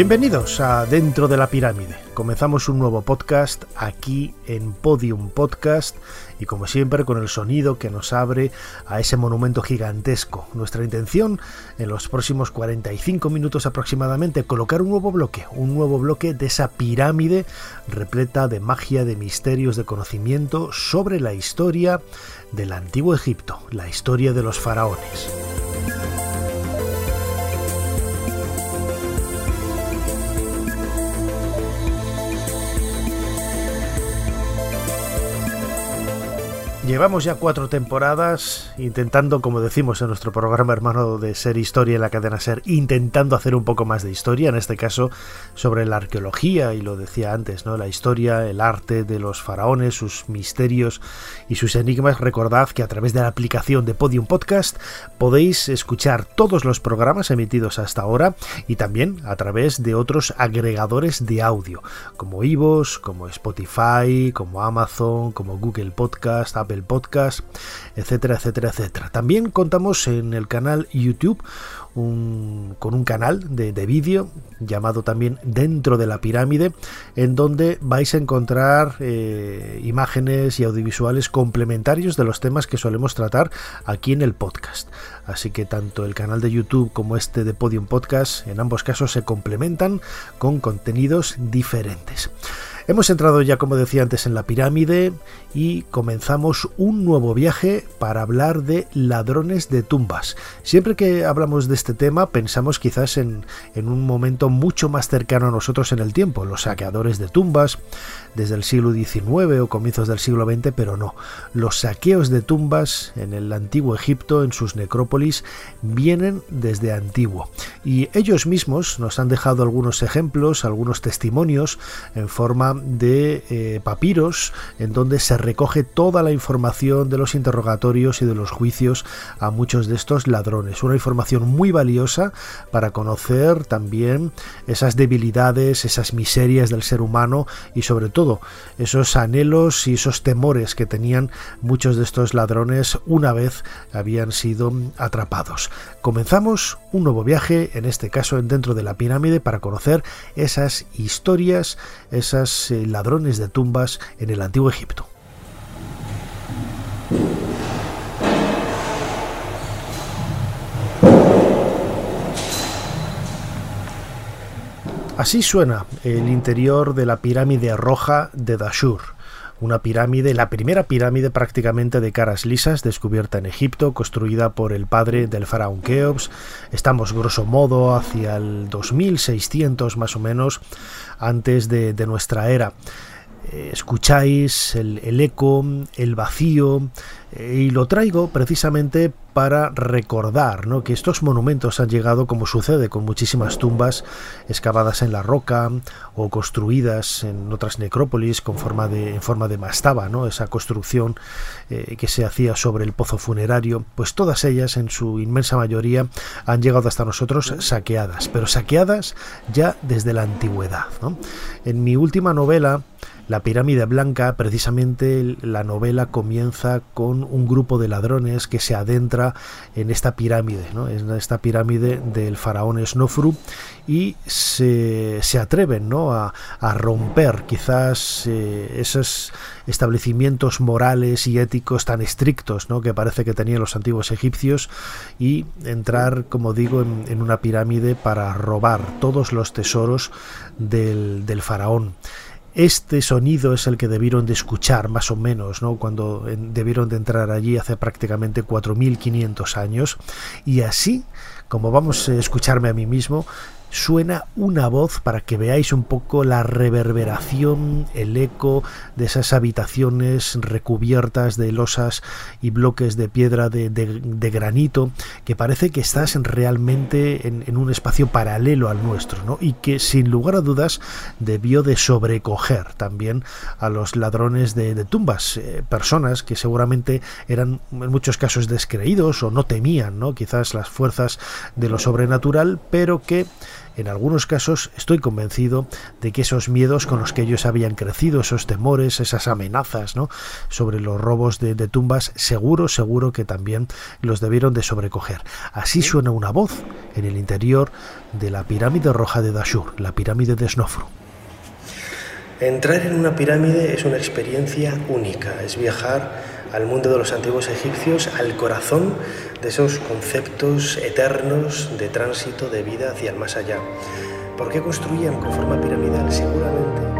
Bienvenidos a Dentro de la Pirámide. Comenzamos un nuevo podcast aquí en Podium Podcast y como siempre con el sonido que nos abre a ese monumento gigantesco. Nuestra intención en los próximos 45 minutos aproximadamente colocar un nuevo bloque, un nuevo bloque de esa pirámide repleta de magia, de misterios, de conocimiento sobre la historia del antiguo Egipto, la historia de los faraones. Llevamos ya cuatro temporadas intentando, como decimos en nuestro programa hermano de Ser Historia en la cadena Ser, intentando hacer un poco más de historia, en este caso sobre la arqueología, y lo decía antes, ¿no? La historia, el arte de los faraones, sus misterios y sus enigmas. Recordad que a través de la aplicación de Podium Podcast podéis escuchar todos los programas emitidos hasta ahora y también a través de otros agregadores de audio, como Ivos, como Spotify, como Amazon, como Google Podcast, Apple podcast, etcétera, etcétera, etcétera. También contamos en el canal YouTube con un canal de, vídeo llamado también Dentro de la Pirámide, en donde vais a encontrar eh, imágenes y audiovisuales complementarios de los temas que solemos tratar aquí en el podcast. Así que tanto el canal de YouTube como este de Podium Podcast, en ambos casos se complementan con contenidos diferentes. Hemos entrado ya, como decía antes, en la pirámide y comenzamos un nuevo viaje para hablar de ladrones de tumbas. Siempre que hablamos de este tema pensamos quizás en, en un momento mucho más cercano a nosotros en el tiempo, los saqueadores de tumbas desde el siglo XIX o comienzos del siglo XX, pero no. Los saqueos de tumbas en el antiguo Egipto, en sus necrópolis, vienen desde antiguo. Y ellos mismos nos han dejado algunos ejemplos, algunos testimonios en forma de eh, papiros en donde se recoge toda la información de los interrogatorios y de los juicios a muchos de estos ladrones. Una información muy valiosa para conocer también esas debilidades, esas miserias del ser humano y sobre todo esos anhelos y esos temores que tenían muchos de estos ladrones una vez habían sido atrapados. Comenzamos un nuevo viaje, en este caso dentro de la pirámide, para conocer esas historias, esas eh, ladrones de tumbas en el antiguo Egipto. Así suena el interior de la pirámide roja de Dashur, una pirámide, la primera pirámide prácticamente de caras lisas descubierta en Egipto, construida por el padre del faraón Keops. Estamos grosso modo hacia el 2600 más o menos antes de, de nuestra era. Eh, escucháis el, eco, el vacío, eh, y lo traigo precisamente para recordar que estos monumentos han llegado, como sucede con muchísimas tumbas excavadas en la roca o construidas en otras necrópolis con forma de, en forma de mastaba, ¿no? esa construcción eh, que se hacía sobre el pozo funerario, pues todas ellas en su inmensa mayoría han llegado hasta nosotros saqueadas, pero saqueadas ya desde la antigüedad. En mi última novela, la pirámide blanca, precisamente la novela comienza con un grupo de ladrones que se adentra en esta pirámide, ¿no? en esta pirámide del faraón Snofru y se, atreven ¿no? a, romper quizás eh, esos establecimientos morales y éticos tan estrictos ¿no? que parece que tenían los antiguos egipcios y entrar, como digo, en, una pirámide para robar todos los tesoros del, del faraón. Este sonido es el que debieron de escuchar más o menos, ¿no? Cuando debieron de entrar allí hace prácticamente 4500 años y así, como vamos a escucharme a mí mismo, suena una voz para que veáis un poco la reverberación, el eco de esas habitaciones recubiertas de losas y bloques de piedra de, granito, que parece que estás realmente en, un espacio paralelo al nuestro, ¿no? y que sin lugar a dudas debió de sobrecoger también a los ladrones de, tumbas, eh, personas que seguramente eran en muchos casos descreídos o no temían, ¿no? quizás las fuerzas de lo sobrenatural, pero que en algunos casos estoy convencido de que esos miedos con los que ellos habían crecido, esos temores, esas amenazas ¿no? sobre los robos de, tumbas, seguro, seguro que también los debieron de sobrecoger. Así suena una voz en el interior de la pirámide roja de Dashur, la pirámide de Snofru. Entrar en una pirámide es una experiencia única, es viajar al mundo de los antiguos egipcios, al corazón de esos conceptos eternos de tránsito de vida hacia el más allá. ¿Por qué construían con forma piramidal? Seguramente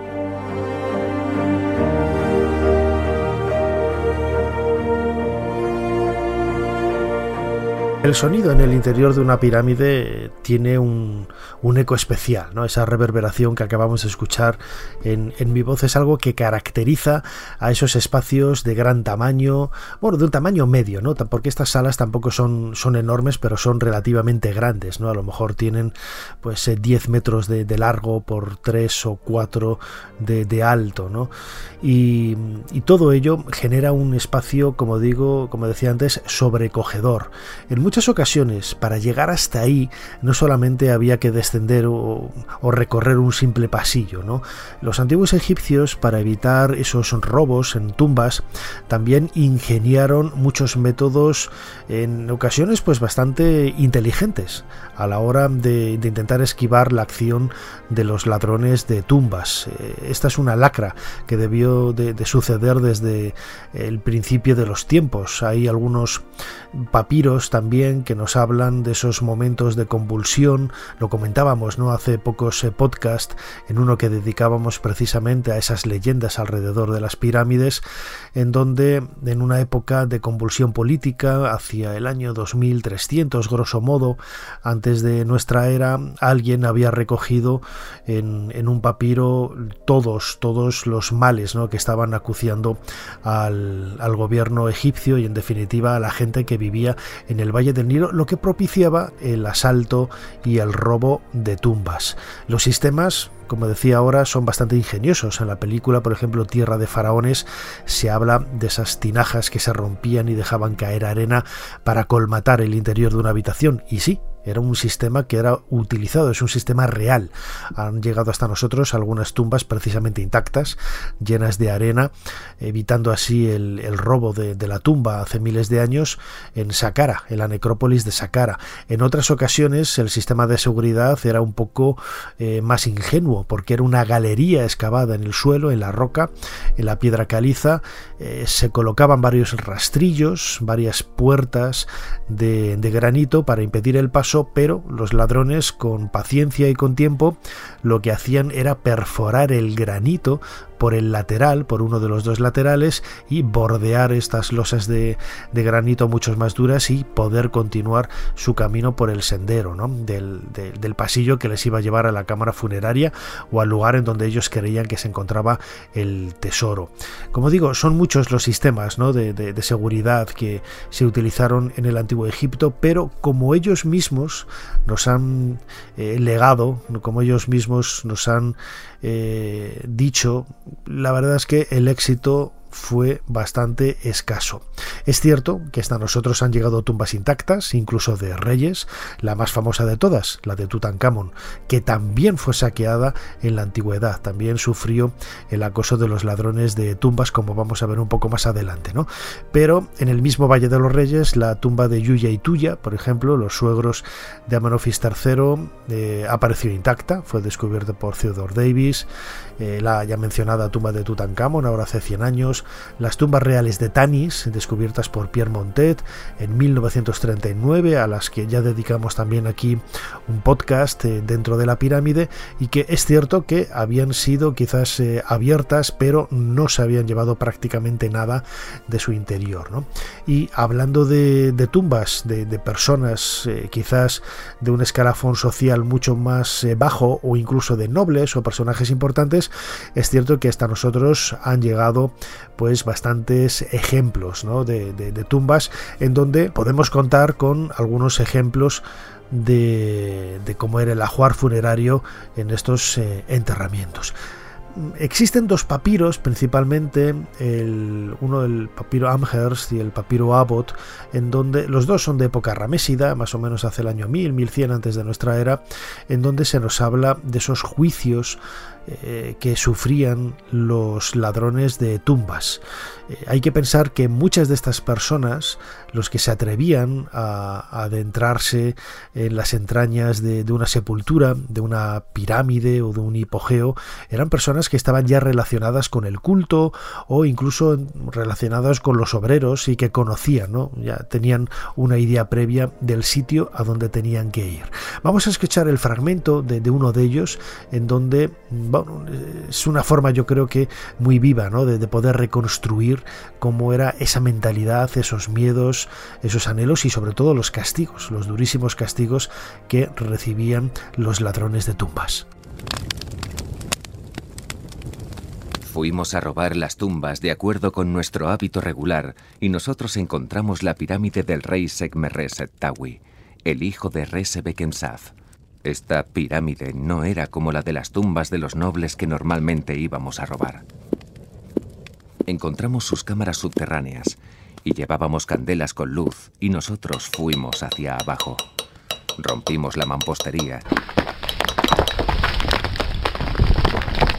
El sonido en el interior de una pirámide tiene un, eco especial, ¿no? Esa reverberación que acabamos de escuchar en, mi voz es algo que caracteriza a esos espacios de gran tamaño, bueno, de un tamaño medio, ¿no? Porque estas salas tampoco son, son enormes, pero son relativamente grandes, ¿no? A lo mejor tienen pues 10 eh, metros de, largo por 3 o 4 de, alto, ¿no? Y, y, todo ello genera un espacio, como digo, como decía antes, sobrecogedor. En muchas ocasiones, para llegar hasta ahí, no solamente había que descender o, recorrer un simple pasillo, ¿no? Los antiguos egipcios, para evitar esos robos en tumbas, también ingeniaron muchos métodos, en ocasiones, pues bastante inteligentes, a la hora de, intentar esquivar la acción de los ladrones de tumbas. Eh, esta es una lacra que debió de, de suceder desde el principio de los tiempos. Hay algunos papiros también que nos hablan de esos momentos de convulsión. Lo comentábamos no hace pocos podcasts en uno que dedicábamos precisamente a esas leyendas alrededor de las pirámides, en donde en una época de convulsión política hacia el año 2300 grosso modo antes de nuestra era alguien había recogido en, un papiro todos todos los males ¿no? que estaban acuciando al gobierno egipcio y en definitiva a la gente que vivía en el Valle del Nilo, lo que propiciaba el asalto y el robo de tumbas. Los sistemas como decía ahora, son bastante ingeniosos. En la película, por ejemplo, Tierra de Faraones, se habla de esas tinajas que se rompían y dejaban caer arena para colmatar el interior de una habitación. Y sí, era un sistema que era utilizado, es un sistema real. Han llegado hasta nosotros algunas tumbas precisamente intactas, llenas de arena, evitando así el, robo de, la tumba hace miles de años en Saqqara, en la necrópolis de Saqqara. En otras ocasiones el sistema de seguridad era un poco eh, más ingenuo, porque era una galería excavada en el suelo, en la roca, en la piedra caliza, eh, se colocaban varios rastrillos, varias puertas de granito para impedir el paso pero los ladrones con paciencia y con tiempo lo que hacían era perforar el granito por el lateral, por uno de los dos laterales y bordear estas losas de, granito mucho más duras y poder continuar su camino por el sendero ¿no? del, pasillo que les iba a llevar a la cámara funeraria o al lugar en donde ellos creían que se encontraba el tesoro. Como digo, son muchos los sistemas ¿no? de, seguridad que se utilizaron en el antiguo Egipto, pero como ellos mismos nos han eh, legado, como ellos mismos nos han eh, dicho, la verdad es que el éxito fue bastante escaso. Es cierto que hasta nosotros han llegado tumbas intactas, incluso de reyes, la más famosa de todas, la de Tutankamón, que también fue saqueada en la antigüedad, también sufrió el acoso de los ladrones de tumbas, como vamos a ver un poco más adelante, ¿no? Pero en el mismo Valle de los Reyes, la tumba de Yuya y Tuya, por ejemplo, los suegros de Amenofis III, eh, apareció intacta, fue descubierta por Theodore Davis, eh, la ya mencionada tumba de Tutankamón, ahora hace 100 años, las tumbas reales de Tanis, descubiertas por Pierre Montet en 1939, a las que ya dedicamos también aquí un podcast eh, dentro de la pirámide, y que es cierto que habían sido quizás eh, abiertas, pero no se habían llevado prácticamente nada de su interior. Y hablando de, tumbas, de, personas eh, quizás de un escalafón social mucho más bajo, o incluso de nobles o personajes importantes, es cierto que hasta nosotros han llegado pues bastantes ejemplos de, tumbas en donde podemos contar con algunos ejemplos de, cómo era el ajuar funerario en estos eh, enterramientos. Existen dos papiros, principalmente el, uno del papiro Amherst y el papiro Abbott, en donde los dos son de época ramésida, más o menos hace el año 1000, 1100 antes de nuestra era, en donde se nos habla de esos juicios eh, que sufrían los ladrones de tumbas. Eh, hay que pensar que muchas de estas personas, los que se atrevían a, adentrarse en las entrañas de, una sepultura, de una pirámide o de un hipogeo, eran personas que estaban ya relacionadas con el culto o incluso relacionadas con los obreros y que conocían, ¿no? ya tenían una idea previa del sitio a donde tenían que ir. Vamos a escuchar el fragmento de, de uno de ellos en donde es una forma yo creo que muy viva ¿no? de, poder reconstruir cómo era esa mentalidad, esos miedos, esos anhelos y sobre todo los castigos, los durísimos castigos que recibían los ladrones de tumbas. Fuimos a robar las tumbas de acuerdo con nuestro hábito regular y nosotros encontramos la pirámide del rey Sekmereset Tawi, el hijo de Bekemsaf. Esta pirámide no era como la de las tumbas de los nobles que normalmente íbamos a robar. Encontramos sus cámaras subterráneas y llevábamos candelas con luz y nosotros fuimos hacia abajo. Rompimos la mampostería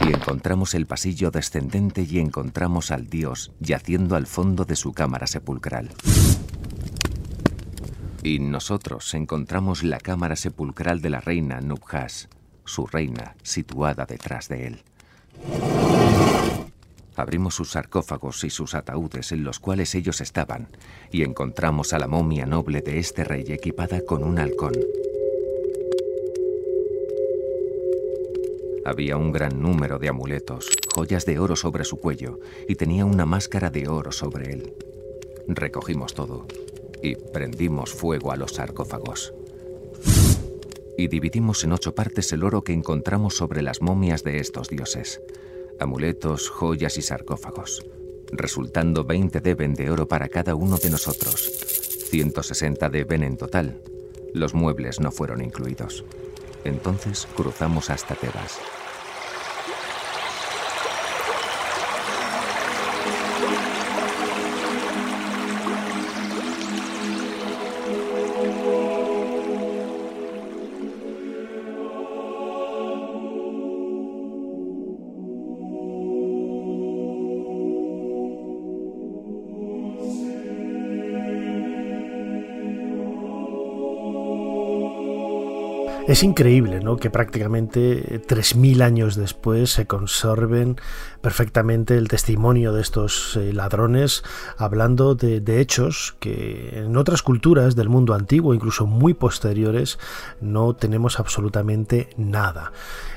y encontramos el pasillo descendente y encontramos al dios yaciendo al fondo de su cámara sepulcral. Y nosotros encontramos la cámara sepulcral de la reina Nubhas, su reina, situada detrás de él. Abrimos sus sarcófagos y sus ataúdes en los cuales ellos estaban y encontramos a la momia noble de este rey equipada con un halcón. Había un gran número de amuletos, joyas de oro sobre su cuello y tenía una máscara de oro sobre él. Recogimos todo y prendimos fuego a los sarcófagos. Y dividimos en ocho partes el oro que encontramos sobre las momias de estos dioses, amuletos, joyas y sarcófagos, resultando 20 deben de oro para cada uno de nosotros, 160 deben en total. Los muebles no fueron incluidos. Entonces cruzamos hasta Tebas. Es increíble ¿no? que prácticamente 3.000 años después se conserven perfectamente el testimonio de estos eh, ladrones hablando de, hechos que en otras culturas del mundo antiguo, incluso muy posteriores, no tenemos absolutamente nada.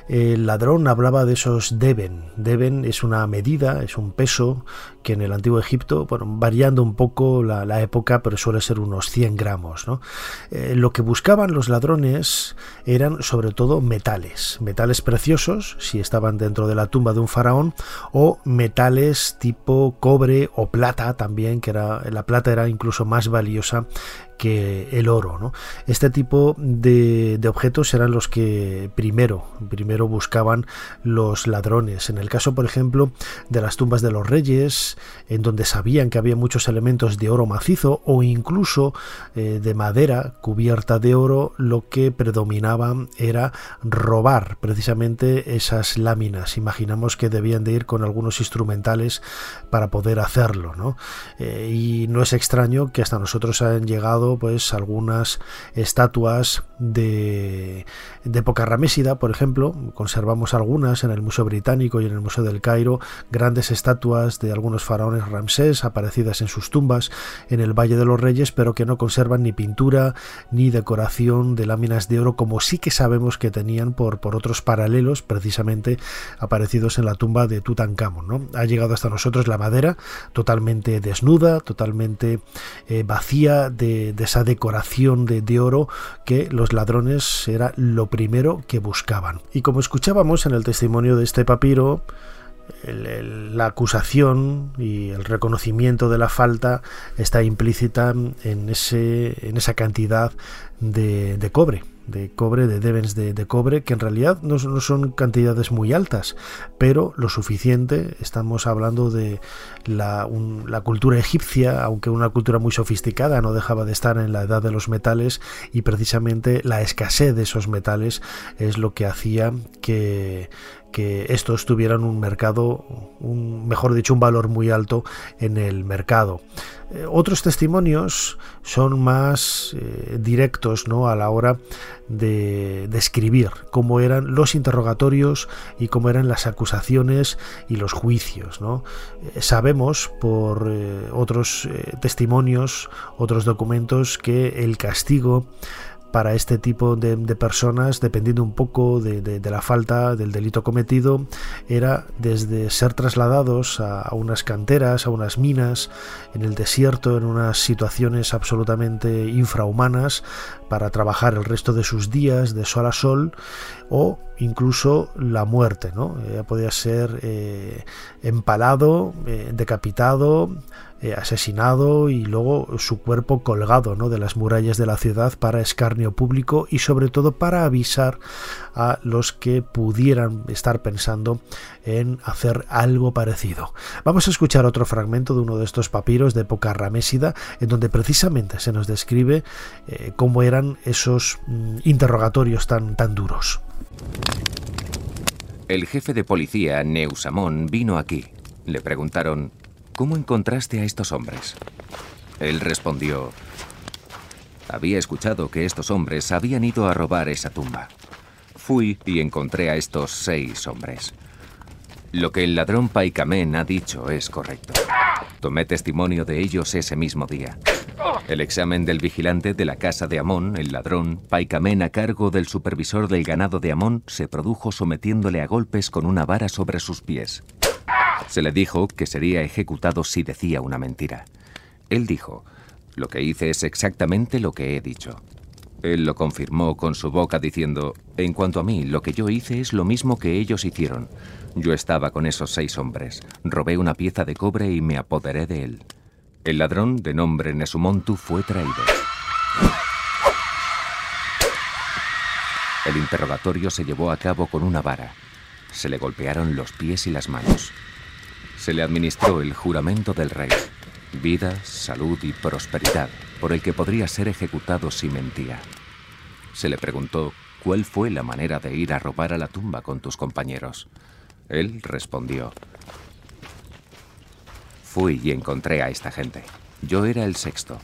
El ladrón hablaba de esos deben. Deben es una medida, es un peso que en el antiguo Egipto, bueno, variando un poco la, época, pero suele ser unos 100 gramos. Eh, lo que buscaban los ladrones eran sobre todo metales, metales preciosos, si estaban dentro de la tumba de un faraón, o metales tipo cobre o plata también, que era, la plata era incluso más valiosa que el oro. ¿no? Este tipo de, objetos eran los que primero, primero buscaban los ladrones. En el caso, por ejemplo, de las tumbas de los reyes, en donde sabían que había muchos elementos de oro macizo o incluso eh, de madera cubierta de oro, lo que predominaba era robar precisamente esas láminas. Imaginamos que debían de ir con algunos instrumentales para poder hacerlo. ¿no? Eh, y no es extraño que hasta nosotros hayan llegado pues algunas estatuas de, de época ramésida, por ejemplo, conservamos algunas en el Museo Británico y en el Museo del Cairo, grandes estatuas de algunos faraones Ramsés aparecidas en sus tumbas en el Valle de los Reyes, pero que no conservan ni pintura ni decoración de láminas de oro como sí que sabemos que tenían por, por otros paralelos precisamente aparecidos en la tumba de Tutankamón. ¿no? Ha llegado hasta nosotros la madera totalmente desnuda, totalmente eh, vacía de, esa decoración de, de oro que los ladrones era lo primero que buscaban. Y como escuchábamos en el testimonio de este papiro, la acusación y el reconocimiento de la falta está implícita en, ese, en esa cantidad de, de cobre de cobre, de devens de, cobre, que en realidad no, son cantidades muy altas, pero lo suficiente. Estamos hablando de la, la, cultura egipcia, aunque una cultura muy sofisticada, no dejaba de estar en la edad de los metales y precisamente la escasez de esos metales es lo que hacía que, que estos tuvieran un mercado, un, mejor dicho, un valor muy alto en el mercado. Eh, otros testimonios son más eh, directos ¿no? a la hora de describir cómo eran los interrogatorios y cómo eran las acusaciones y los juicios. ¿no? Eh, sabemos por otros testimonios, otros documentos, que el castigo para este tipo de, personas, dependiendo un poco de, la falta del delito cometido, era desde ser trasladados a, unas canteras, a unas minas, en el desierto, en unas situaciones absolutamente infrahumanas, para trabajar el resto de sus días de sol a sol, o incluso la muerte, ¿no? podía ser eh, empalado, eh, decapitado, eh, asesinado y luego su cuerpo colgado ¿no? de las murallas de la ciudad para escarnio público y sobre todo para avisar a los que pudieran estar pensando en hacer algo parecido. Vamos a escuchar otro fragmento de uno de estos papiros de época ramésida en donde precisamente se nos describe eh, cómo eran esos mm, interrogatorios tan, tan duros. El jefe de policía, Neusamón, vino aquí. Le preguntaron, ¿Cómo encontraste a estos hombres? Él respondió, había escuchado que estos hombres habían ido a robar esa tumba. Fui y encontré a estos seis hombres. Lo que el ladrón Paikamén ha dicho es correcto. Tomé testimonio de ellos ese mismo día. El examen del vigilante de la casa de Amón, el ladrón, Paikamén a cargo del supervisor del ganado de Amón, se produjo sometiéndole a golpes con una vara sobre sus pies. Se le dijo que sería ejecutado si decía una mentira. Él dijo, lo que hice es exactamente lo que he dicho. Él lo confirmó con su boca diciendo, en cuanto a mí, lo que yo hice es lo mismo que ellos hicieron. Yo estaba con esos seis hombres, robé una pieza de cobre y me apoderé de él. El ladrón, de nombre Nesumontu, fue traído. El interrogatorio se llevó a cabo con una vara. Se le golpearon los pies y las manos se le administró el juramento del rey, vida, salud y prosperidad, por el que podría ser ejecutado si mentía. Se le preguntó cuál fue la manera de ir a robar a la tumba con tus compañeros. Él respondió, Fui y encontré a esta gente. Yo era el sexto.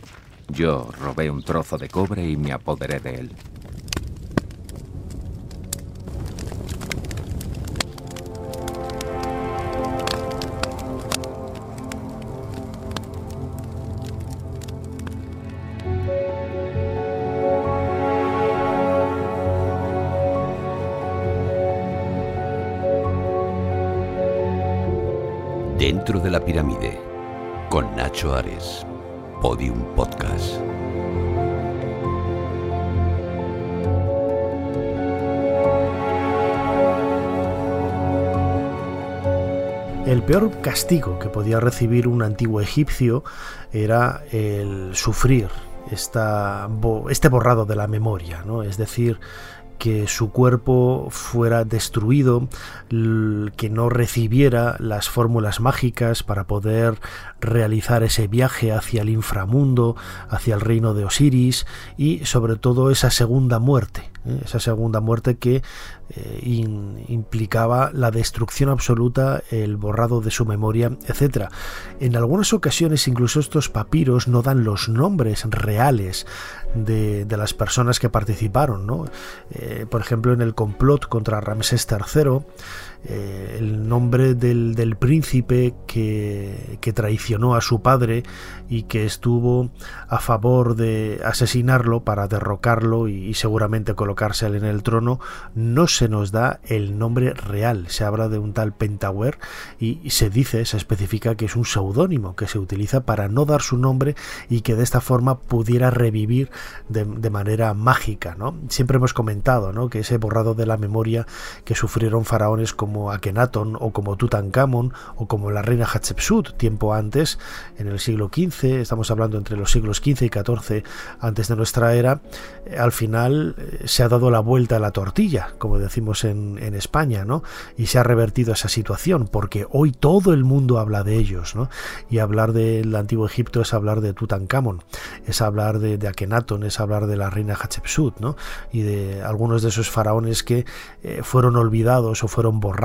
Yo robé un trozo de cobre y me apoderé de él. De la pirámide, con Nacho Ares, Podium Podcast. El peor castigo que podía recibir un antiguo egipcio era el sufrir esta, este borrado de la memoria, ¿no? es decir, que su cuerpo fuera destruido, que no recibiera las fórmulas mágicas para poder realizar ese viaje hacia el inframundo, hacia el reino de Osiris y sobre todo esa segunda muerte, ¿eh? esa segunda muerte que eh, implicaba la destrucción absoluta, el borrado de su memoria, etc. En algunas ocasiones incluso estos papiros no dan los nombres reales de, las personas que participaron. ¿no? Eh, por ejemplo, en el complot contra Ramsés III, eh, el nombre del, príncipe que, traicionó a su padre y que estuvo a favor de asesinarlo para derrocarlo y, seguramente colocarse en el trono, no se nos da el nombre real. Se habla de un tal Pentawer y, se dice, se especifica que es un seudónimo que se utiliza para no dar su nombre y que de esta forma pudiera revivir de, manera mágica. ¿no? Siempre hemos comentado ¿no? que ese borrado de la memoria que sufrieron faraones como como o como Tutankamón o como la reina Hatshepsut tiempo antes, en el siglo XV, estamos hablando entre los siglos XV y XIV antes de nuestra era, eh, al final eh, se ha dado la vuelta a la tortilla, como decimos en, España, ¿no? Y se ha revertido esa situación, porque hoy todo el mundo habla de ellos, ¿no? Y hablar del antiguo Egipto es hablar de Tutankamón, es hablar de, de es hablar de la reina Hatshepsut, ¿no? Y de algunos de esos faraones que eh, fueron olvidados o fueron borrados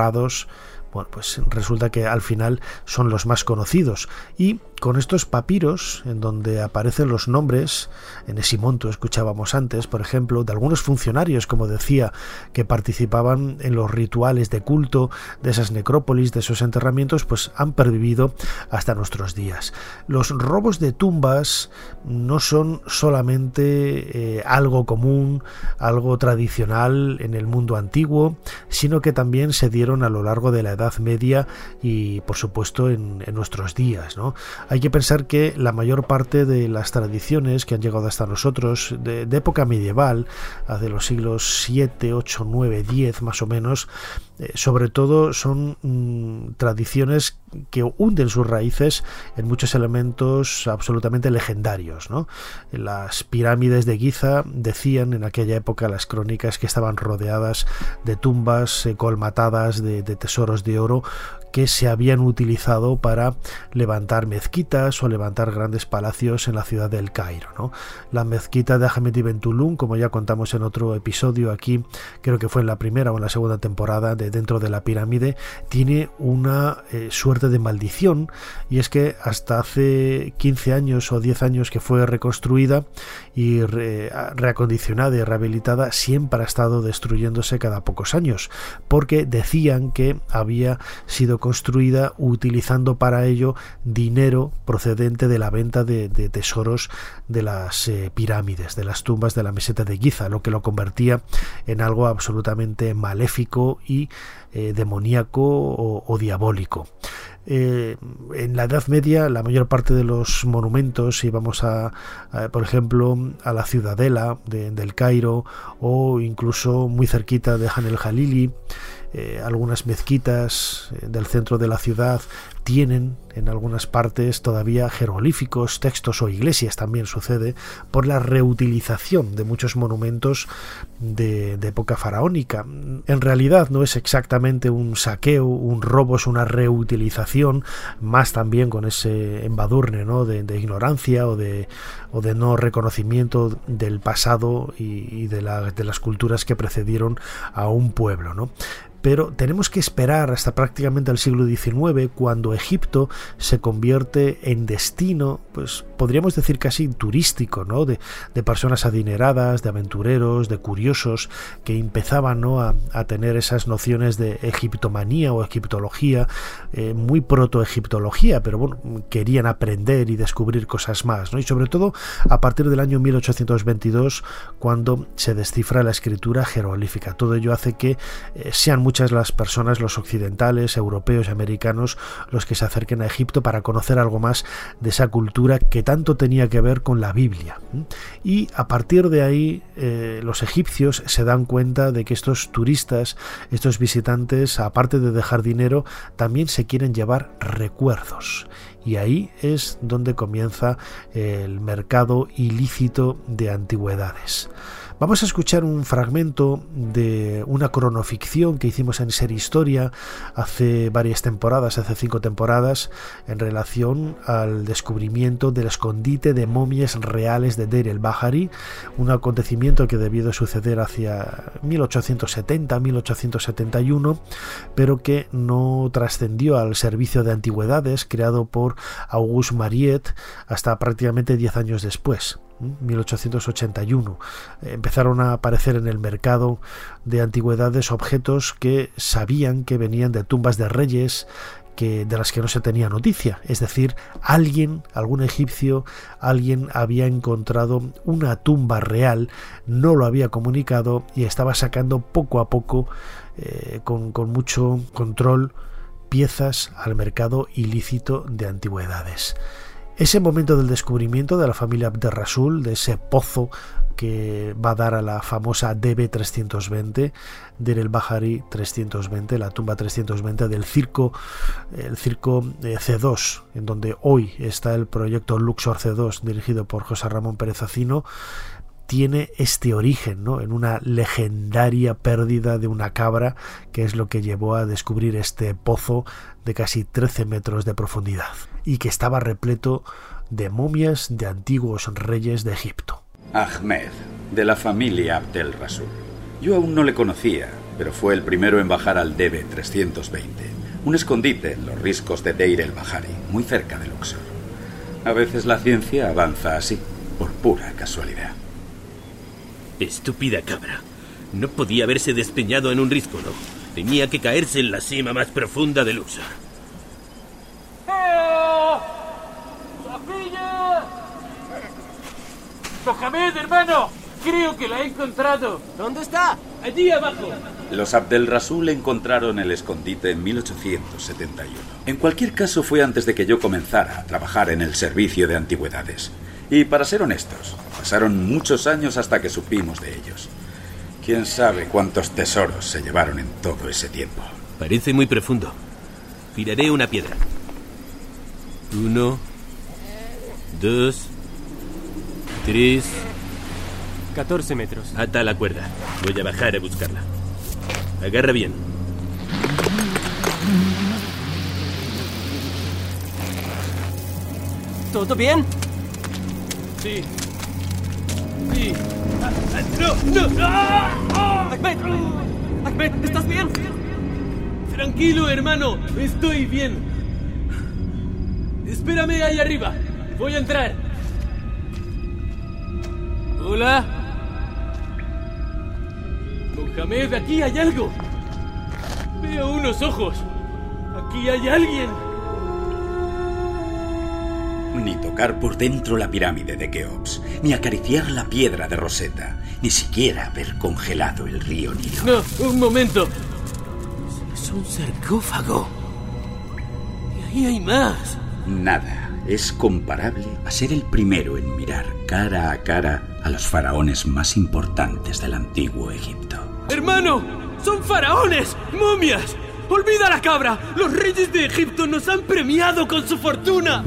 bueno, pues resulta que al final son los más conocidos. Y con estos papiros en donde aparecen los nombres, en Esimonto escuchábamos antes, por ejemplo, de algunos funcionarios, como decía, que participaban en los rituales de culto de esas necrópolis, de esos enterramientos, pues han pervivido hasta nuestros días. Los robos de tumbas no son solamente eh, algo común, algo tradicional en el mundo antiguo, sino que también se dieron a lo largo de la Edad Media y, por supuesto, en, en nuestros días. ¿no? Hay que pensar que la mayor parte de las tradiciones que han llegado hasta nosotros de, época medieval, de los siglos 7, 8, 9, 10 más o menos, eh, sobre todo son mm, tradiciones que hunden sus raíces en muchos elementos absolutamente legendarios. ¿no? Las pirámides de Giza decían en aquella época las crónicas que estaban rodeadas de tumbas eh, colmatadas de, tesoros de oro que se habían utilizado para levantar mezquitas o levantar grandes palacios en la ciudad del Cairo. ¿no? La mezquita de Ahmed ibn Tulum, como ya contamos en otro episodio aquí, creo que fue en la primera o en la segunda temporada de dentro de la pirámide tiene una eh, suerte de maldición y es que hasta hace 15 años o 10 años que fue reconstruida y reacondicionada y rehabilitada siempre ha estado destruyéndose cada pocos años porque decían que había sido construida utilizando para ello dinero procedente de la venta de, tesoros de las eh, pirámides, de las tumbas de la meseta de Giza, lo que lo convertía en algo absolutamente maléfico y eh, demoníaco o, diabólico. Eh, en la Edad Media la mayor parte de los monumentos, si vamos a, por ejemplo, a la ciudadela del Cairo o incluso muy cerquita de Han el Jalili, eh, algunas mezquitas del centro de la ciudad tienen en algunas partes todavía jeroglíficos, textos o iglesias también sucede por la reutilización de muchos monumentos de, época faraónica. En realidad no es exactamente un saqueo, un robo, es una reutilización, más también con ese embadurne ¿no? de, ignorancia o de, o de no reconocimiento del pasado y, de, de las culturas que precedieron a un pueblo. ¿no? pero tenemos que esperar hasta prácticamente el siglo XIX cuando Egipto se convierte en destino, pues podríamos decir casi turístico, ¿no? De, personas adineradas, de aventureros, de curiosos que empezaban ¿no? a, tener esas nociones de egiptomanía o egiptología, eh, muy proto-egiptología, pero bueno, querían aprender y descubrir cosas más, ¿no? Y sobre todo a partir del año 1822 cuando se descifra la escritura jeroglífica. Todo ello hace que eh, sean muchas las personas, los occidentales, europeos y americanos, los que se acerquen a Egipto para conocer algo más de esa cultura que tanto tenía que ver con la Biblia. Y a partir de ahí eh, los egipcios se dan cuenta de que estos turistas, estos visitantes, aparte de dejar dinero, también se quieren llevar recuerdos. Y ahí es donde comienza el mercado ilícito de antigüedades. Vamos a escuchar un fragmento de una cronoficción que hicimos en Ser Historia hace varias temporadas, hace cinco temporadas, en relación al descubrimiento del escondite de momias reales de Deir el Bahari, un acontecimiento que debió de suceder hacia 1870-1871, pero que no trascendió al servicio de antigüedades creado por Auguste Mariette hasta prácticamente diez años después. 1881 empezaron a aparecer en el mercado de antigüedades objetos que sabían que venían de tumbas de reyes que de las que no se tenía noticia, es decir, alguien, algún egipcio, alguien había encontrado una tumba real, no lo había comunicado y estaba sacando poco a poco, eh, con, con mucho control, piezas al mercado ilícito de antigüedades. Ese momento del descubrimiento de la familia Abderrasul, de ese pozo que va a dar a la famosa DB320, del el Bahari 320, la tumba 320 del circo, el circo eh, C2, en donde hoy está el proyecto Luxor C2, dirigido por José Ramón Pérez Acino, tiene este origen ¿no? en una legendaria pérdida de una cabra, que es lo que llevó a descubrir este pozo de casi 13 metros de profundidad y que estaba repleto de momias de antiguos reyes de Egipto. Ahmed, de la familia Abdel Rasul. Yo aún no le conocía, pero fue el primero en bajar al Debe 320, un escondite en los riscos de Deir el Bahari, muy cerca de Luxor. A veces la ciencia avanza así, por pura casualidad. Estúpida cabra. No podía haberse despeñado en un risco, ¿no? Tenía que caerse en la cima más profunda de Luxor. ¡Mohamed, hermano! Creo que la he encontrado. ¿Dónde está? Allí abajo. Los Abdel Rasul encontraron el escondite en 1871. En cualquier caso fue antes de que yo comenzara a trabajar en el servicio de antigüedades. Y para ser honestos, pasaron muchos años hasta que supimos de ellos. Quién sabe cuántos tesoros se llevaron en todo ese tiempo. Parece muy profundo. Tiraré una piedra. Uno, dos, tres... 14 metros. Ata la cuerda. Voy a bajar a buscarla. Agarra bien. ¿Todo bien? Sí. Sí. ¡No! ¡No! ¡Ah! Ahmed. Ahmed, ¿estás bien? Tranquilo, hermano. Estoy bien. Espérame ahí arriba. Voy a entrar. Hola. Mohamed, aquí hay algo. Veo unos ojos. Aquí hay alguien. Ni tocar por dentro la pirámide de Keops, ni acariciar la piedra de Rosetta, ni siquiera haber congelado el río Nilo. No, un momento. Es un sarcófago. Y ahí hay más. Nada es comparable a ser el primero en mirar cara a cara a los faraones más importantes del antiguo Egipto. ¡Hermano! ¡Son faraones! ¡Momias! ¡Olvida la cabra! ¡Los reyes de Egipto nos han premiado con su fortuna!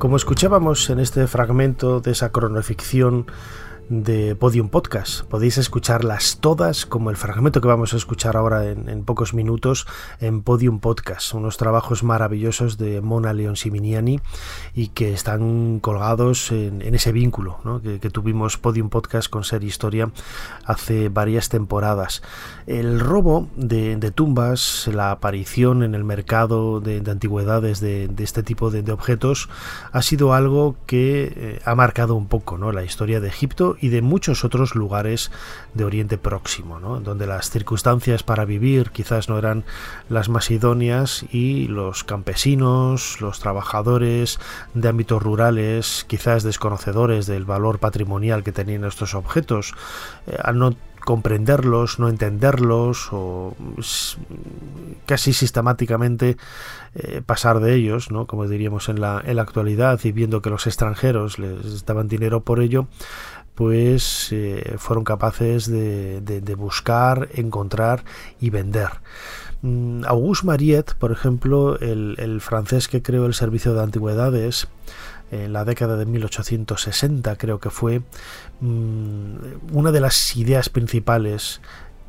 Como escuchábamos en este fragmento de esa cronoficción de Podium Podcast. Podéis escucharlas todas, como el fragmento que vamos a escuchar ahora en, pocos minutos, en Podium Podcast. Unos trabajos maravillosos de Mona León Siminiani y que están colgados en, ese vínculo que, tuvimos Podium Podcast con Ser Historia hace varias temporadas. El robo de, tumbas, la aparición en el mercado de, antigüedades de, este tipo de, objetos ha sido algo que eh, ha marcado un poco ¿no? la historia de Egipto y de muchos otros lugares de Oriente Próximo, donde las circunstancias para vivir quizás no eran las más idóneas y los campesinos, los trabajadores de ámbitos rurales, quizás desconocedores del valor patrimonial que tenían estos objetos, eh, al no comprenderlos, no entenderlos o casi sistemáticamente eh, pasar de ellos, ¿no? como diríamos en la, en la actualidad y viendo que los extranjeros les daban dinero por ello, pues fueron capaces de, buscar, encontrar y vender. Mm, Auguste Mariette, por ejemplo, el, francés que creó el servicio de antigüedades, en la década de 1860 creo que fue, mm, una de las ideas principales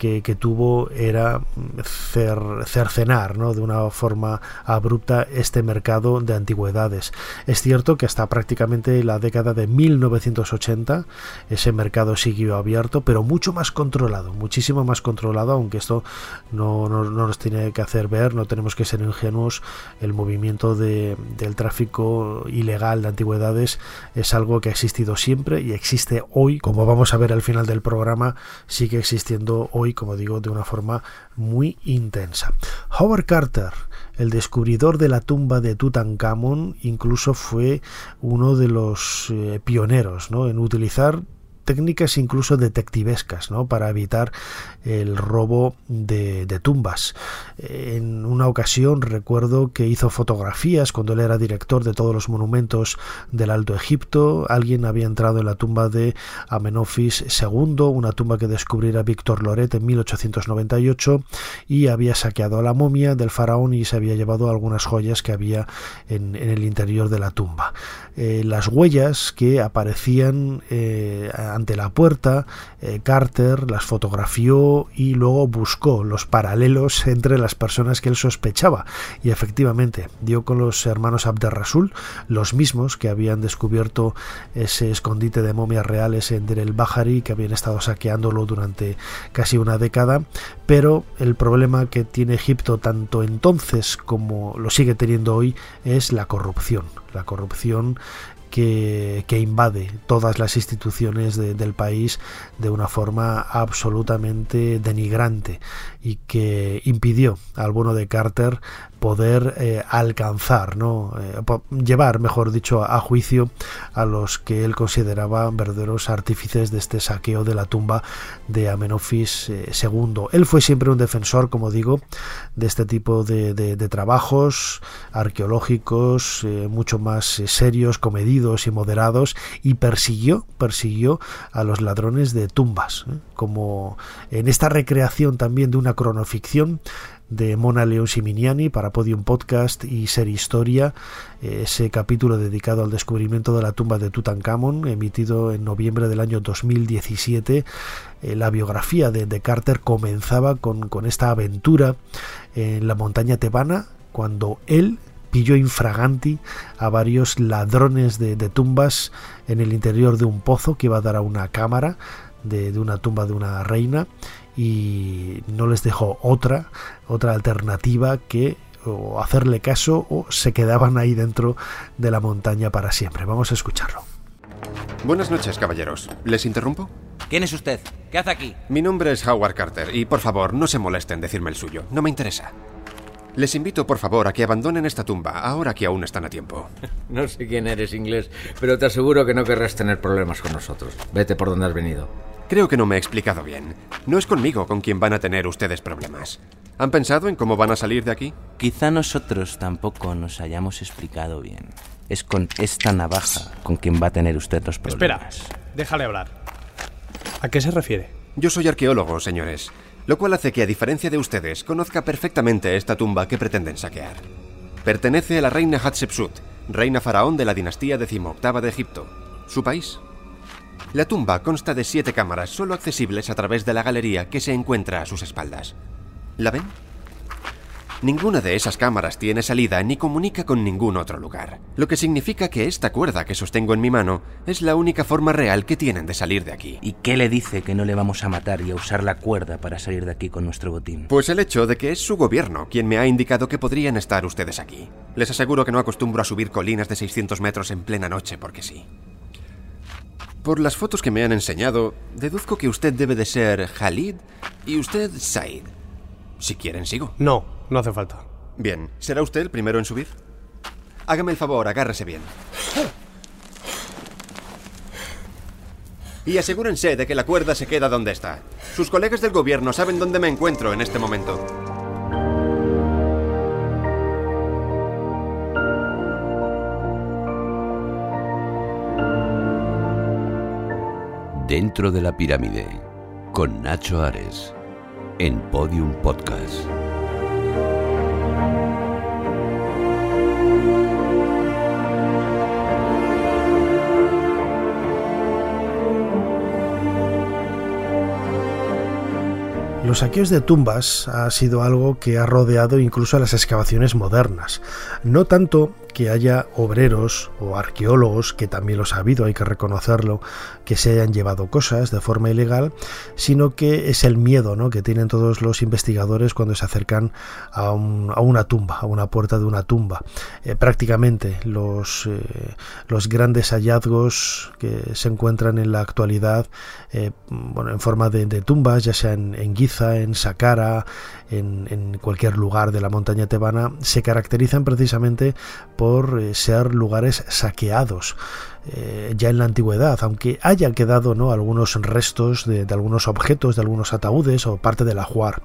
que, tuvo era cercenar ¿no? de una forma abrupta este mercado de antigüedades. Es cierto que hasta prácticamente la década de 1980 ese mercado siguió abierto, pero mucho más controlado, muchísimo más controlado, aunque esto no, nos tiene que hacer ver, no tenemos que ser ingenuos, el movimiento de, del tráfico ilegal de antigüedades es algo que ha existido siempre y existe hoy, como vamos a ver al final del programa, sigue existiendo hoy como digo, de una forma muy intensa. Howard Carter, el descubridor de la tumba de Tutankamón, incluso fue uno de los eh, pioneros ¿no? en utilizar técnicas incluso detectivescas ¿no? para evitar el robo de, tumbas. En una ocasión recuerdo que hizo fotografías cuando él era director de todos los monumentos del Alto Egipto. Alguien había entrado en la tumba de Amenofis II, una tumba que descubriera Víctor Loret en 1898 y había saqueado a la momia del faraón y se había llevado algunas joyas que había en, el interior de la tumba. Eh, las huellas que aparecían eh, ante la puerta, eh, Carter las fotografió y luego buscó los paralelos entre las personas que él sospechaba. Y efectivamente dio con los hermanos Abderrasul, los mismos que habían descubierto ese escondite de momias reales en Der el Bahari, que habían estado saqueándolo durante casi una década. Pero el problema que tiene Egipto tanto entonces como lo sigue teniendo hoy es la corrupción. La corrupción que, invade todas las instituciones del país de una forma absolutamente denigrante y que impidió al bono de Carter poder eh, alcanzar, ¿no? Eh, llevar, mejor dicho, a juicio a los que él consideraba verdaderos artífices de este saqueo de la tumba de Amenofis II. Eh, él fue siempre un defensor, como digo, de este tipo de, de trabajos arqueológicos mucho más serios, comedidos y moderados y persiguió, persiguió a los ladrones de tumbas, como en esta recreación también de una cronoficción de Mona León Siminiani para Podium Podcast y Ser Historia, ese capítulo dedicado al descubrimiento de la tumba de Tutankamón, emitido en noviembre del año 2017. Eh, la biografía de, Carter comenzaba con, esta aventura en la montaña tebana, cuando él pilló infraganti a varios ladrones de, tumbas en el interior de un pozo que iba a dar a una cámara de, de una tumba de una reina y no les dejó otra, otra alternativa que o hacerle caso o se quedaban ahí dentro de la montaña para siempre. Vamos a escucharlo. Buenas noches, caballeros. ¿Les interrumpo? ¿Quién es usted? ¿Qué hace aquí? Mi nombre es Howard Carter y por favor no se molesten en decirme el suyo. No me interesa. Les invito por favor a que abandonen esta tumba ahora que aún están a tiempo. No sé quién eres inglés, pero te aseguro que no querrás tener problemas con nosotros. Vete por donde has venido. Creo que no me he explicado bien. No es conmigo con quien van a tener ustedes problemas. ¿Han pensado en cómo van a salir de aquí? Quizá nosotros tampoco nos hayamos explicado bien. Es con esta navaja con quien va a tener usted los problemas. Espera, déjale hablar. ¿A qué se refiere? Yo soy arqueólogo, señores, lo cual hace que, a diferencia de ustedes, conozca perfectamente esta tumba que pretenden saquear. Pertenece a la reina Hatshepsut, reina faraón de la dinastía decimoctava de Egipto. Su país, la tumba consta de siete cámaras, solo accesibles a través de la galería que se encuentra a sus espaldas. ¿La ven? Ninguna de esas cámaras tiene salida ni comunica con ningún otro lugar, lo que significa que esta cuerda que sostengo en mi mano es la única forma real que tienen de salir de aquí. ¿Y qué le dice que no le vamos a matar y a usar la cuerda para salir de aquí con nuestro botín? Pues el hecho de que es su gobierno quien me ha indicado que podrían estar ustedes aquí. Les aseguro que no acostumbro a subir colinas de 600 metros en plena noche porque sí. Por las fotos que me han enseñado, deduzco que usted debe de ser Khalid y usted Said. Si quieren, sigo. No, no hace falta. Bien, ¿será usted el primero en subir? Hágame el favor, agárrese bien. Y asegúrense de que la cuerda se queda donde está. Sus colegas del gobierno saben dónde me encuentro en este momento. Dentro de la pirámide, con Nacho Ares, en Podium Podcast. Los saqueos de tumbas ha sido algo que ha rodeado incluso a las excavaciones modernas. No tanto que haya obreros o arqueólogos, que también los ha habido, hay que reconocerlo, que se hayan llevado cosas de forma ilegal, sino que es el miedo ¿no? que tienen todos los investigadores cuando se acercan a, una tumba, a una puerta de una tumba. Eh, prácticamente los, eh, los grandes hallazgos que se encuentran en la actualidad eh, bueno, en forma de, tumbas, ya sea en, en Giza, en Saqqara, en, cualquier lugar de la montaña tebana, se caracterizan precisamente por eh, ser lugares saqueados. Eh, ya en la antigüedad, aunque hayan quedado ¿no? algunos restos de, algunos objetos, de algunos ataúdes o parte del ajuar.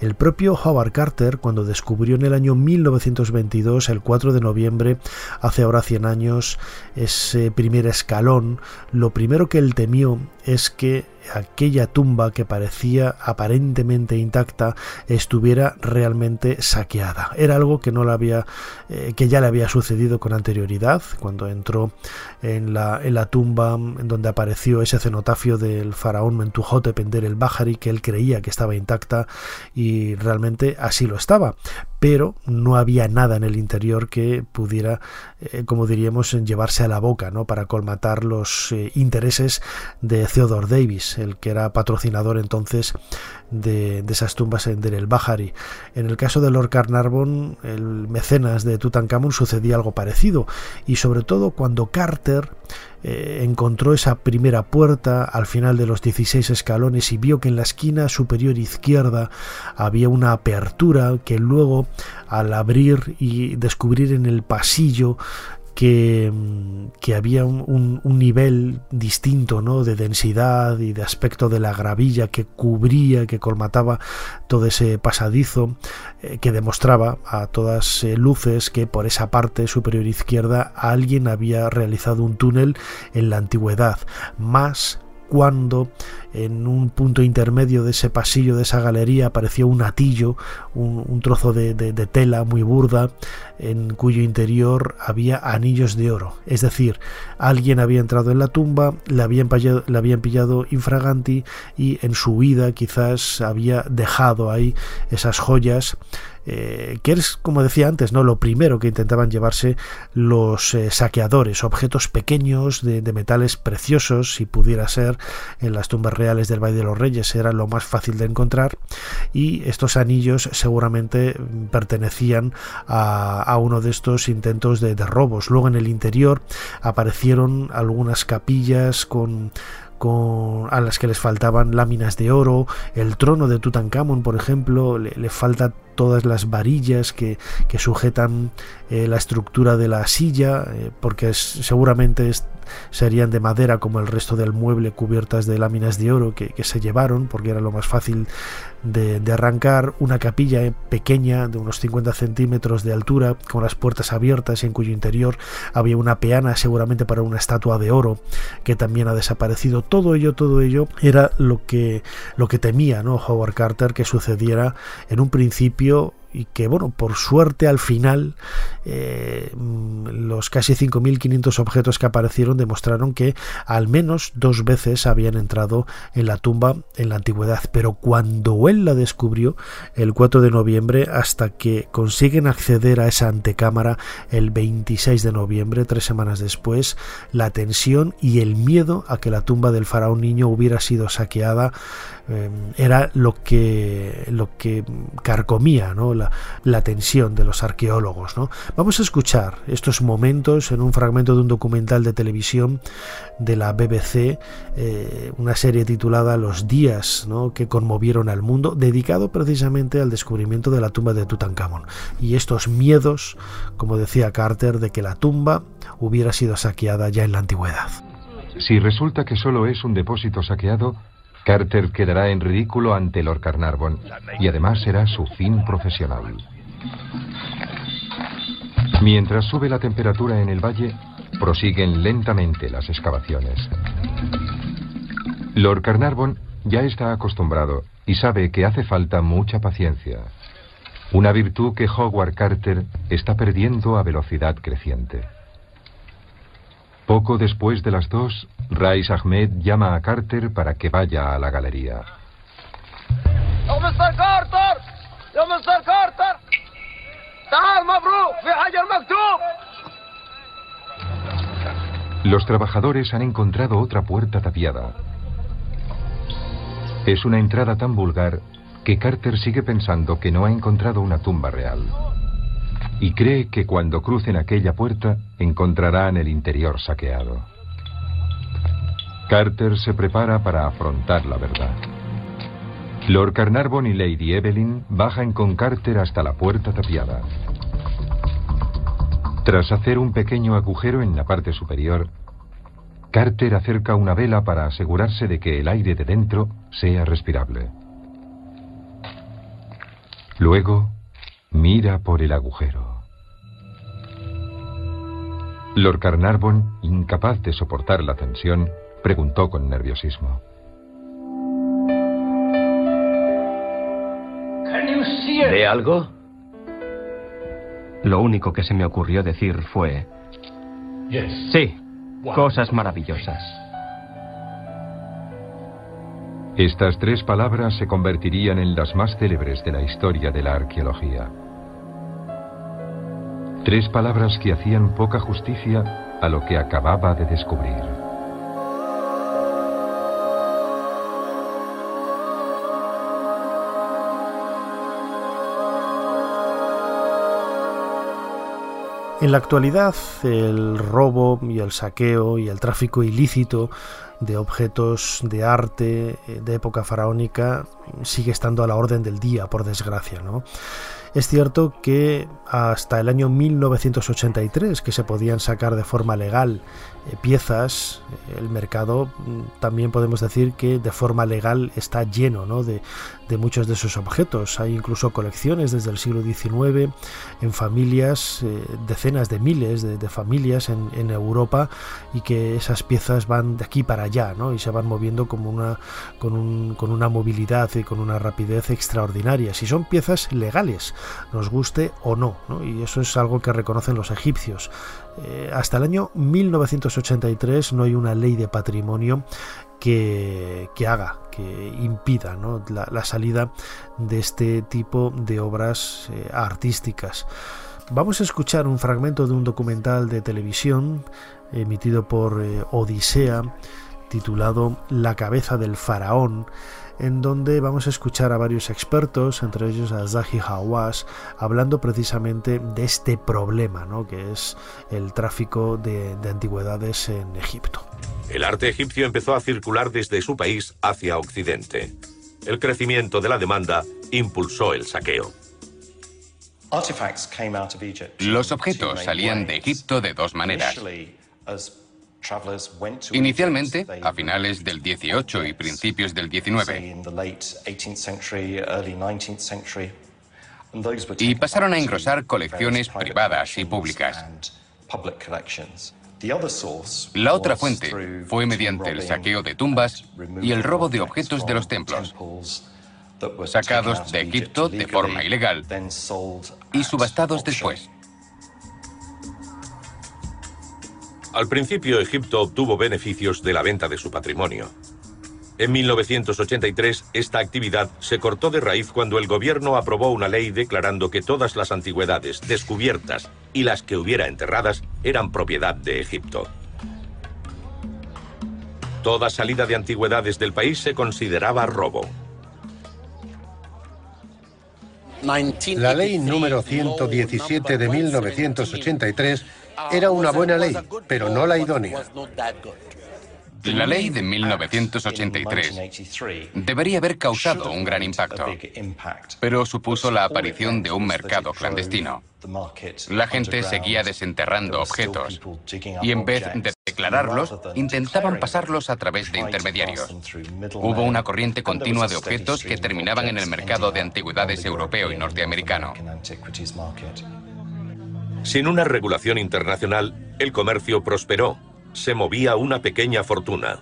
El propio Howard Carter, cuando descubrió en el año 1922, el 4 de noviembre, hace ahora 100 años, ese primer escalón, lo primero que él temió es que aquella tumba que parecía aparentemente intacta estuviera realmente saqueada. Era algo que no le había, eh, que ya le había sucedido con anterioridad cuando entró en la, en la tumba en donde apareció ese cenotafio del faraón Mentuhotep en el Bahari que él creía que estaba intacta y realmente así lo estaba pero no había nada en el interior que pudiera, eh, como diríamos, llevarse a la boca, ¿no? Para colmatar los eh, intereses de Theodore Davis, el que era patrocinador entonces de, esas tumbas en el Bahari. En el caso de Lord Carnarvon, el mecenas de Tutankamón, sucedía algo parecido, y sobre todo cuando Carter eh, encontró esa primera puerta al final de los 16 escalones y vio que en la esquina superior izquierda había una apertura que luego al abrir y descubrir en el pasillo que, que había un, nivel distinto ¿no? de densidad y de aspecto de la gravilla que cubría, que colmataba todo ese pasadizo, eh, que demostraba a todas eh, luces que por esa parte superior izquierda alguien había realizado un túnel en la antigüedad, más cuando en un punto intermedio de ese pasillo, de esa galería, apareció un atillo, un, trozo de, tela muy burda, en cuyo interior había anillos de oro. Es decir, alguien había entrado en la tumba, le habían, le habían pillado infraganti y en su huida quizás había dejado ahí esas joyas eh, que es, como decía antes, no lo primero que intentaban llevarse los eh, saqueadores, objetos pequeños de, metales preciosos, si pudiera ser, en las tumbas reales del Valle de los Reyes era lo más fácil de encontrar, y estos anillos seguramente pertenecían a, uno de estos intentos de robos. Luego en el interior aparecieron algunas capillas con con, a las que les faltaban láminas de oro, el trono de Tutankamón, por ejemplo, le, falta todas las varillas que, sujetan eh, la estructura de la silla, eh, porque seguramente serían de madera como el resto del mueble cubiertas de láminas de oro que, se llevaron, porque era lo más fácil de, arrancar, una capilla pequeña de unos 50 centímetros de altura, con las puertas abiertas y en cuyo interior había una peana seguramente para una estatua de oro que también ha desaparecido. Todo ello, todo ello era lo que, lo que temía ¿no? Howard Carter que sucediera en un principio y que bueno, por suerte al final eh, los casi 5.500 objetos que aparecieron demostraron que al menos dos veces habían entrado en la tumba en la antigüedad, pero cuando él la descubrió el 4 de noviembre hasta que consiguen acceder a esa antecámara el 26 de noviembre, tres semanas después, la tensión y el miedo a que la tumba del faraón niño hubiera sido saqueada eh, era lo que, lo que carcomía ¿no? la, la, tensión de los arqueólogos. ¿no? Vamos a escuchar estos momentos en un fragmento de un documental de televisión de la BBC, eh, una serie titulada Los días que conmovieron al mundo, dedicado precisamente al descubrimiento de la tumba de Tutankamón y estos miedos, como decía Carter, de que la tumba hubiera sido saqueada ya en la antigüedad. Si resulta que solo es un depósito saqueado, Carter quedará en ridículo ante Lord Carnarvon y además será su fin profesional. Mientras sube la temperatura en el valle, prosiguen lentamente las excavaciones. Lord Carnarvon ya está acostumbrado y sabe que hace falta mucha paciencia. Una virtud que Howard Carter está perdiendo a velocidad creciente. Poco después de las dos, Rais Ahmed llama a Carter para que vaya a la galería. Los trabajadores han encontrado otra puerta tapiada. Es una entrada tan vulgar que Carter sigue pensando que no ha encontrado una tumba real. Y cree que cuando crucen aquella puerta encontrarán el interior saqueado. Carter se prepara para afrontar la verdad. Lord Carnarvon y Lady Evelyn bajan con Carter hasta la puerta tapiada. Tras hacer un pequeño agujero en la parte superior, Carter acerca una vela para asegurarse de que el aire de dentro sea respirable. Luego, mira por el agujero. Lord Carnarvon, incapaz de soportar la tensión, preguntó con nerviosismo. ¿Ve algo? Lo único que se me ocurrió decir fue... Sí, cosas maravillosas. Estas tres palabras se convertirían en las más célebres de la historia de la arqueología. Tres palabras que hacían poca justicia a lo que acababa de descubrir. En la actualidad, el robo y el saqueo y el tráfico ilícito de objetos de arte eh, de época faraónica sigue estando a la orden del día, por desgracia, ¿no? Es cierto que hasta el año 1983, que se podían sacar de forma legal eh, piezas, el mercado mm, también podemos decir que de forma legal está lleno ¿no? de, muchos de esos objetos. Hay incluso colecciones desde el siglo XIX en familias, eh, decenas de miles de, familias en, Europa y que esas piezas van de aquí para allá ¿no? y se van moviendo como una, con, con una movilidad y con una rapidez extraordinaria. Si son piezas legales, nos guste o no, y eso es algo que reconocen los egipcios. Eh, hasta el año 1983 no hay una ley de patrimonio que, que haga, que impida la, salida de este tipo de obras eh, artísticas. Vamos a escuchar un fragmento de un documental de televisión emitido por eh, Odisea titulado La cabeza del faraón en donde vamos a escuchar a varios expertos, entre ellos a Zahi Hawass, hablando precisamente de este problema, ¿no? que es el tráfico de, de antigüedades en Egipto. El arte egipcio empezó a circular desde su país hacia Occidente. El crecimiento de la demanda impulsó el saqueo. Los objetos salían de Egipto de dos maneras. Inicialmente, a finales del 18 y principios del 19, y pasaron a engrosar colecciones privadas y públicas. La otra fuente fue mediante el saqueo de tumbas y el robo de objetos de los templos, sacados de Egipto de forma ilegal y subastados después. Al principio Egipto obtuvo beneficios de la venta de su patrimonio. En 1983 esta actividad se cortó de raíz cuando el gobierno aprobó una ley declarando que todas las antigüedades descubiertas y las que hubiera enterradas eran propiedad de Egipto. Toda salida de antigüedades del país se consideraba robo. La ley número 117 de 1983 era una buena ley, pero no la idónea. La ley de 1983 debería haber causado un gran impacto, pero supuso la aparición de un mercado clandestino. La gente seguía desenterrando objetos y en vez de declararlos, intentaban pasarlos a través de intermediarios. Hubo una corriente continua de objetos que terminaban en el mercado de antigüedades europeo y norteamericano. Sin una regulación internacional, el comercio prosperó. Se movía una pequeña fortuna.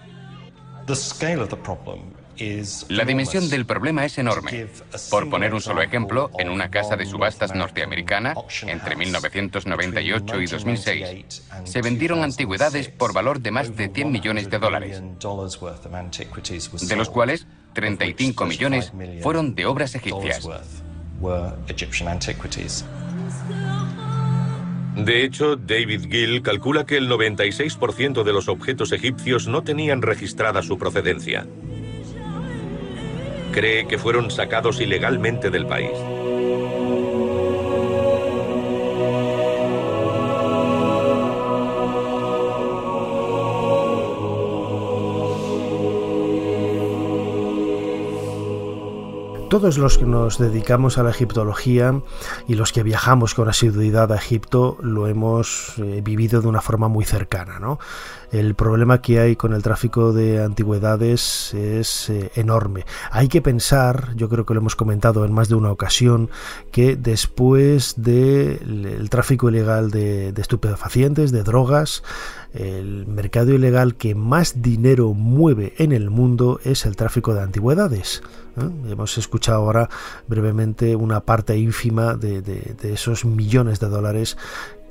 La dimensión del problema es enorme. Por poner un solo ejemplo, en una casa de subastas norteamericana, entre 1998 y 2006, se vendieron antigüedades por valor de más de 100 millones de dólares, de los cuales 35 millones fueron de obras egipcias. De hecho, David Gill calcula que el 96% de los objetos egipcios no tenían registrada su procedencia cree que fueron sacados ilegalmente del país. Todos los que nos dedicamos a la egiptología y los que viajamos con asiduidad a Egipto lo hemos eh, vivido de una forma muy cercana. ¿no? el problema que hay con el tráfico de antigüedades es eh, enorme. Hay que pensar, yo creo que lo hemos comentado en más de una ocasión, que después del tráfico ilegal de, de estupefacientes, de drogas, el mercado ilegal que más dinero mueve en el mundo es el tráfico de antigüedades. Hemos escuchado ahora brevemente una parte ínfima de, de esos millones de dólares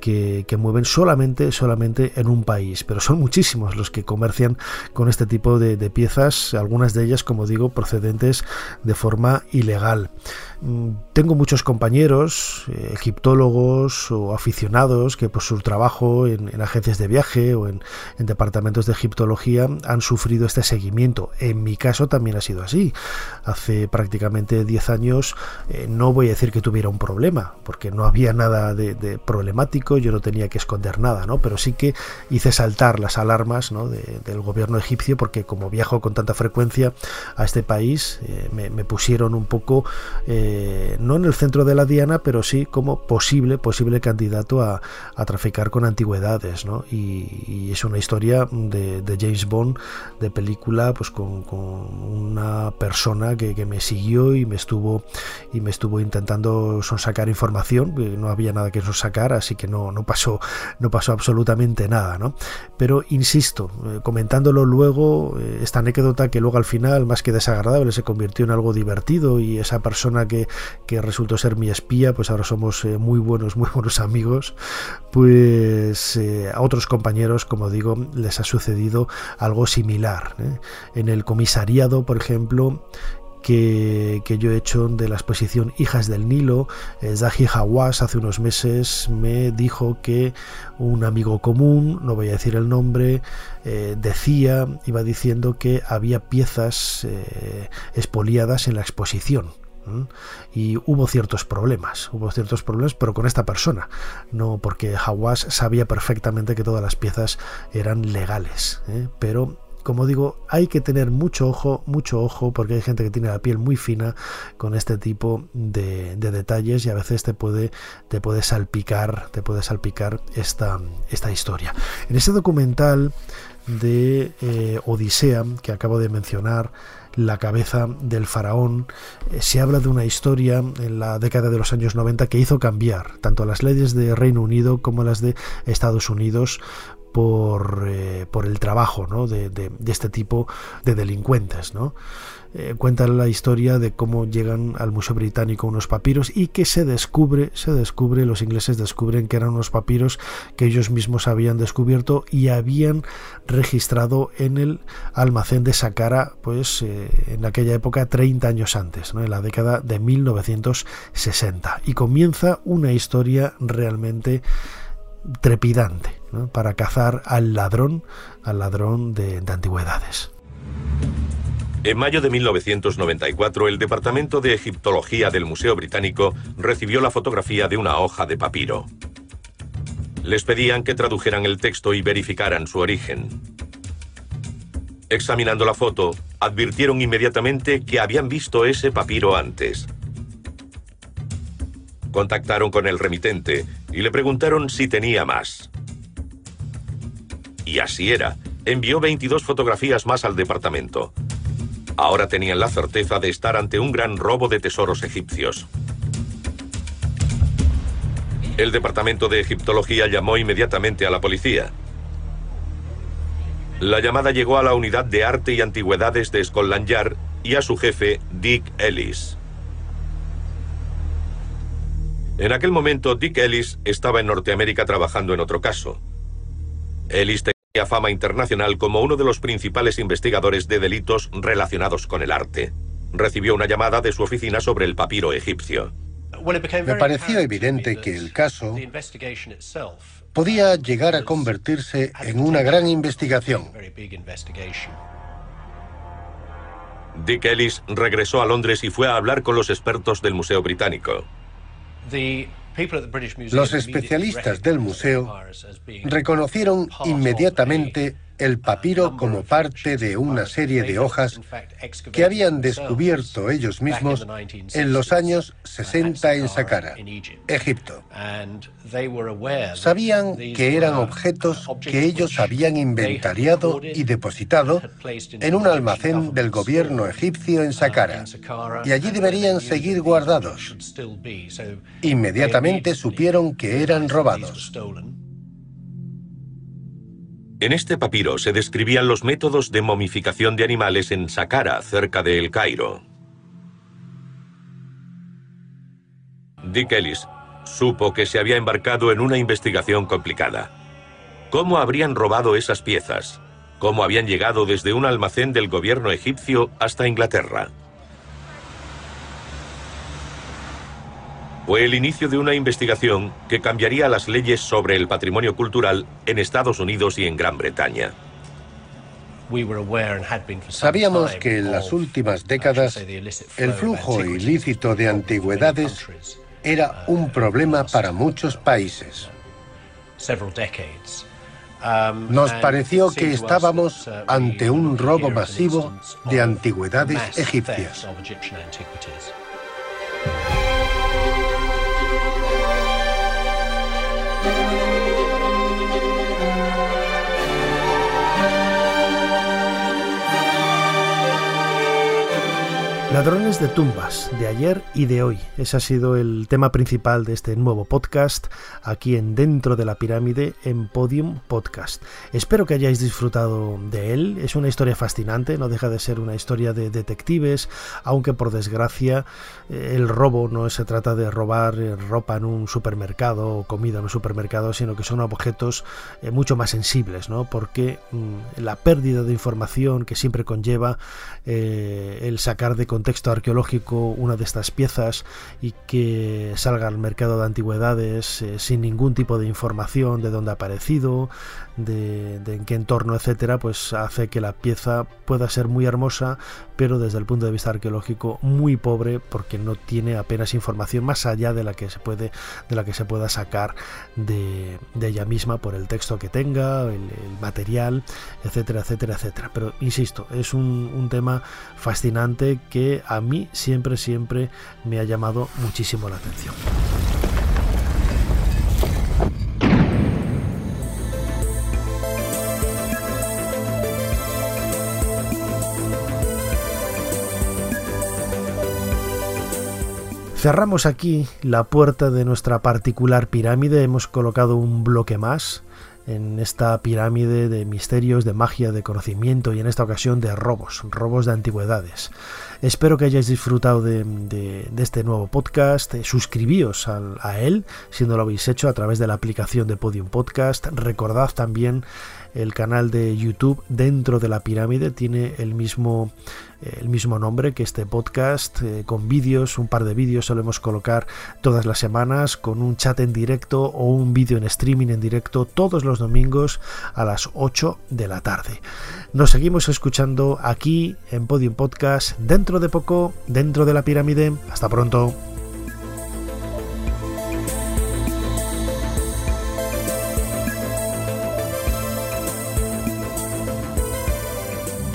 que, mueven solamente, solamente en un país, pero son muchísimos los que comercian con este tipo de, de piezas, algunas de ellas, como digo, procedentes de forma ilegal. Mm, tengo muchos compañeros, eh, egiptólogos o aficionados que por su trabajo en, agencias de viaje o en, departamentos de egiptología han sufrido este seguimiento. En mi caso también ha sido así. Hace prácticamente 10 años eh, no voy a decir que tuviera un problema, porque no había nada de, problemático, yo no tenía que esconder nada, ¿no? pero sí que hice saltar las alarmas del gobierno egipcio porque como viajo con tanta frecuencia a este país, eh, me, pusieron un poco... no en el centro de la diana, pero sí como posible, posible candidato a, traficar con antigüedades, ¿no? Y, es una historia de, James Bond, de película, pues con, una persona que, me siguió y me estuvo y me estuvo intentando sonsacar información, no había nada que sonsacar, así que no, no pasó, no pasó absolutamente nada, ¿no? Pero insisto, eh, comentándolo luego, eh, esta anécdota que luego al final, más que desagradable, se convirtió en algo divertido y esa persona que que, resultó ser mi espía, pues ahora somos eh, muy buenos, muy buenos amigos, pues eh, a otros compañeros, como digo, les ha sucedido algo similar. ¿eh? En el comisariado, por ejemplo, que, yo he hecho de la exposición Hijas del Nilo, Zahi Hawass hace unos meses me dijo que un amigo común, no voy a decir el nombre, decía, iba diciendo que había piezas expoliadas en la exposición y hubo ciertos problemas, hubo ciertos problemas, pero con esta persona, no porque Hawass sabía perfectamente que todas las piezas eran legales, ¿eh? pero como digo, hay que tener mucho ojo, mucho ojo, porque hay gente que tiene la piel muy fina con este tipo de, detalles y a veces te puede, te puede salpicar, te puede salpicar esta, esta historia. En ese documental de eh, Odisea que acabo de mencionar, la cabeza del faraón. Eh, se habla de una historia en la década de los años 90 que hizo cambiar tanto las leyes de Reino Unido como las de Estados Unidos por, eh, por el trabajo de, este tipo de delincuentes. ¿no? eh, cuenta la historia de cómo llegan al Museo Británico unos papiros y que se descubre, se descubre, los ingleses descubren que eran unos papiros que ellos mismos habían descubierto y habían registrado en el almacén de Saqqara, pues eh, en aquella época 30 años antes, en la década de 1960. Y comienza una historia realmente trepidante para cazar al ladrón, al ladrón de, de antigüedades. En mayo de 1994, el Departamento de Egiptología del Museo Británico recibió la fotografía de una hoja de papiro. Les pedían que tradujeran el texto y verificaran su origen. Examinando la foto, advirtieron inmediatamente que habían visto ese papiro antes. Contactaron con el remitente y le preguntaron si tenía más. Y así era. Envió 22 fotografías más al departamento. Ahora tenían la certeza de estar ante un gran robo de tesoros egipcios. El departamento de egiptología llamó inmediatamente a la policía. La llamada llegó a la unidad de arte y antigüedades de Scotland Yard y a su jefe, Dick Ellis. En aquel momento, Dick Ellis estaba en Norteamérica trabajando en otro caso. Ellis fama internacional como uno de los principales investigadores de delitos relacionados con el arte. Recibió una llamada de su oficina sobre el papiro egipcio. Me pareció evidente que el caso podía llegar a convertirse en una gran investigación. Dick Ellis regresó a Londres y fue a hablar con los expertos del Museo Británico. Los especialistas del museo reconocieron inmediatamente el papiro como parte de una serie de hojas que habían descubierto ellos mismos en los años 60 en Saqqara, Egipto. Sabían que eran objetos que ellos habían inventariado y depositado en un almacén del gobierno egipcio en Saqqara y allí deberían seguir guardados. Inmediatamente supieron que eran robados. En este papiro se describían los métodos de momificación de animales en Saqqara, cerca de El Cairo. Dick Ellis supo que se había embarcado en una investigación complicada. ¿Cómo habrían robado esas piezas? ¿Cómo habían llegado desde un almacén del gobierno egipcio hasta Inglaterra? Fue el inicio de una investigación que cambiaría las leyes sobre el patrimonio cultural en Estados Unidos y en Gran Bretaña. Sabíamos que en las últimas décadas el flujo ilícito de antigüedades era un problema para muchos países. Nos pareció que estábamos ante un robo masivo de antigüedades egipcias. Ladrones de tumbas, de ayer y de hoy. Ese ha sido el tema principal de este nuevo podcast, aquí en Dentro de la Pirámide, en Podium Podcast. Espero que hayáis disfrutado de él. Es una historia fascinante, no deja de ser una historia de detectives, aunque por desgracia eh, el robo no se trata de robar eh, ropa en un supermercado o comida en un supermercado, sino que son objetos eh, mucho más sensibles, ¿no? Porque mm, la pérdida de información que siempre conlleva el sacar de contexto arqueológico una de estas piezas y que salga al mercado de antigüedades eh, sin ningún tipo de información de dónde ha aparecido, de, en qué entorno, etcétera, pues hace que la pieza pueda ser muy hermosa, pero desde el punto de vista arqueológico muy pobre porque no tiene apenas información más allá de la que se puede de la que se pueda sacar de, ella misma por el texto que tenga, el, material, etcétera, etcétera, etcétera. Pero insisto, es un, un tema fascinante que a mí siempre, siempre me ha llamado muchísimo la atención. Cerramos aquí la puerta de nuestra particular pirámide, hemos colocado un bloque más en esta pirámide de misterios, de magia, de conocimiento y en esta ocasión de robos, robos de antigüedades. Espero que hayáis disfrutado de, este nuevo podcast. Eh, suscribíos a él si no lo habéis hecho a través de la aplicación de Podium Podcast. Recordad también el canal de YouTube dentro de la pirámide. Tiene el mismo eh, el mismo nombre que este podcast eh, con vídeos un par de vídeos solemos colocar todas las semanas con un chat en directo o un vídeo en streaming en directo todos los domingos a las 8 de la tarde. Nos seguimos escuchando aquí en Podium Podcast dentro de poco dentro de la pirámide. Hasta pronto